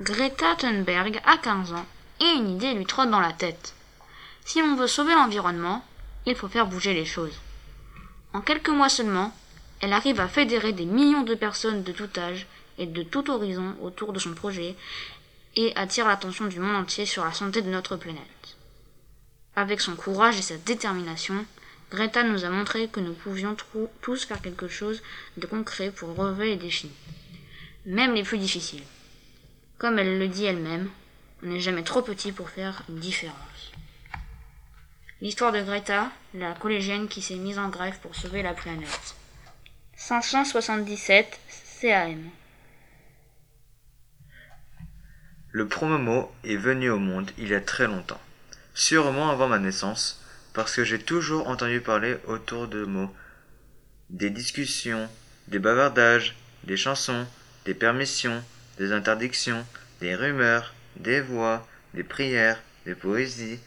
Greta Thunberg a 15 ans et une idée lui trotte dans la tête. Si l'on veut sauver l'environnement, il faut faire bouger les choses. En quelques mois seulement, elle arrive à fédérer des millions de personnes de tout âge et de tout horizon autour de son projet et attire l'attention du monde entier sur la santé de notre planète. Avec son courage et sa détermination, Greta nous a montré que nous pouvions tous faire quelque chose de concret pour relever les défis, même les plus difficiles. Comme elle le dit elle-même, on n'est jamais trop petit pour faire une différence. L'histoire de Greta, la collégienne qui s'est mise en grève pour sauver la planète. 577 CAM. Le promomo est venu au monde il y a très longtemps, sûrement avant ma naissance, parce que j'ai toujours entendu parler autour de mots. Des discussions, des bavardages, des chansons, des permissions, des interdictions, des rumeurs, des voix, des prières, des poésies.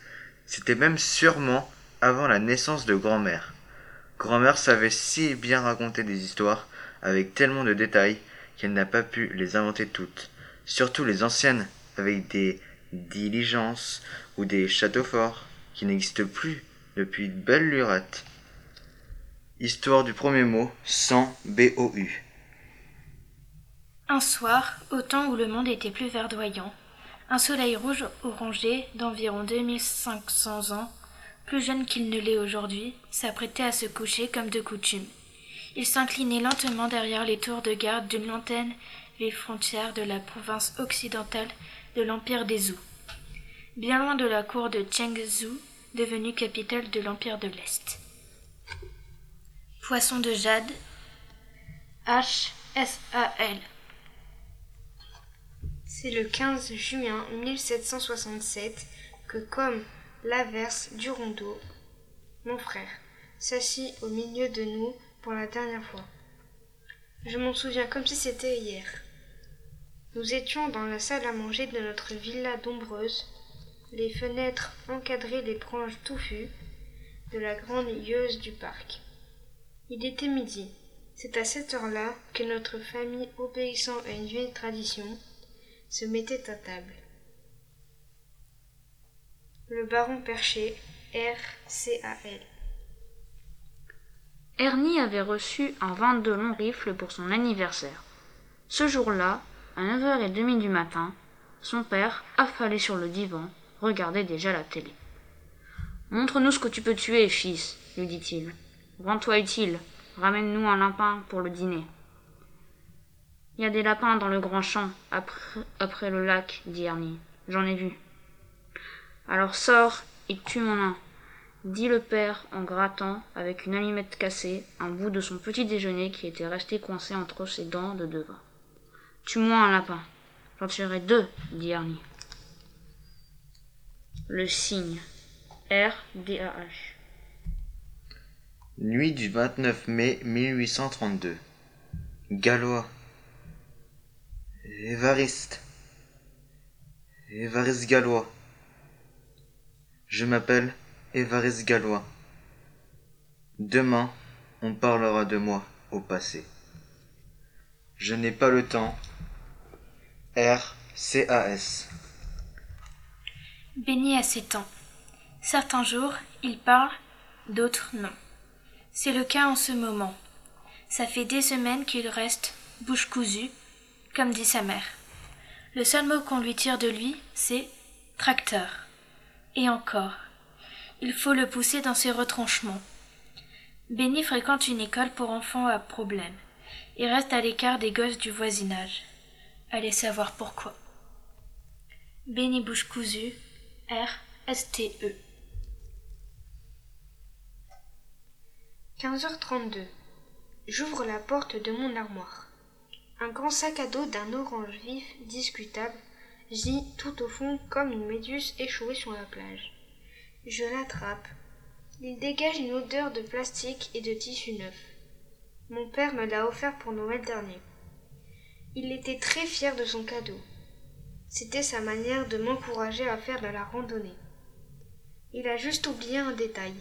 C'était même sûrement avant la naissance de grand-mère. Grand-mère savait si bien raconter des histoires avec tellement de détails qu'elle n'a pas pu les inventer toutes, surtout les anciennes avec des diligences ou des châteaux forts qui n'existent plus depuis de belle lurette. Histoire du premier mot, sans B-O-U. Un soir, au temps où le monde était plus verdoyant, un soleil rouge orangé d'environ 2500 ans, plus jeune qu'il ne l'est aujourd'hui, s'apprêtait à se coucher comme de coutume. Il s'inclinait lentement derrière les tours de garde d'une lanterne les frontières de la province occidentale de l'empire des Zhou, bien loin de la cour de Chengzhou, devenue capitale de l'Empire de l'Est. Poisson de jade, H-S-A-L. C'est le 15 juin 1767 que, comme l'averse du rondeau, mon frère s'assit au milieu de nous pour la dernière fois. Je m'en souviens comme si c'était hier. Nous étions dans la salle à manger de notre villa d'Ombreuse, les fenêtres encadraient les branches touffues de la grande yeuse du parc. Il était midi. C'est à cette heure-là que notre famille, obéissant à une vieille tradition, se mettait à table. Le baron perché, R.C.A.L. Ernie avait reçu un vingt-deux long rifle pour son anniversaire. Ce jour-là, à neuf heures et demie du matin, son père, affalé sur le divan, regardait déjà la télé. Montre-nous ce que tu peux tuer, fils, lui dit-il. Rends-toi utile. Ramène-nous un lapin pour le dîner. Il y a des lapins dans le grand champ, après, le lac, dit Ernie. J'en ai vu. Alors sors et tue mon nain, dit le père en grattant, avec une allumette cassée, un bout de son petit déjeuner qui était resté coincé entre ses dents de devin. Tue-moi un lapin. J'en tuerai deux, dit Ernie. Le signe. R-D-A-H. Nuit du 29 mai 1832. Gallois. Évariste. Évariste Gallois. Je m'appelle Évariste Gallois. Demain, on parlera de moi au passé. Je n'ai pas le temps. R. C. A. S. Béni a ses temps. Certains jours, il parle, d'autres non. C'est le cas en ce moment. Ça fait des semaines qu'il reste bouche cousue, comme dit sa mère. Le seul mot qu'on lui tire de lui, c'est tracteur. Et encore. Il faut le pousser dans ses retranchements. Béni fréquente une école pour enfants à problème et reste à l'écart des gosses du voisinage. Allez savoir pourquoi. Béni bouche cousue, R-S-T-E. 15h32. J'ouvre la porte de mon armoire. Un grand sac à dos d'un orange vif discutable gît tout au fond comme une méduse échouée sur la plage. Je l'attrape. Il dégage une odeur de plastique et de tissu neuf. Mon père me l'a offert pour Noël dernier. Il était très fier de son cadeau. C'était sa manière de m'encourager à faire de la randonnée. Il a juste oublié un détail.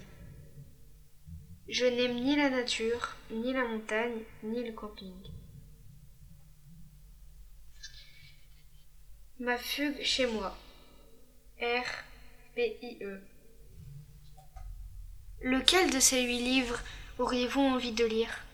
Je n'aime ni la nature, ni la montagne, ni le camping. Ma fugue chez moi. R. P. I. E. Lequel de ces huit livres auriez-vous envie de lire?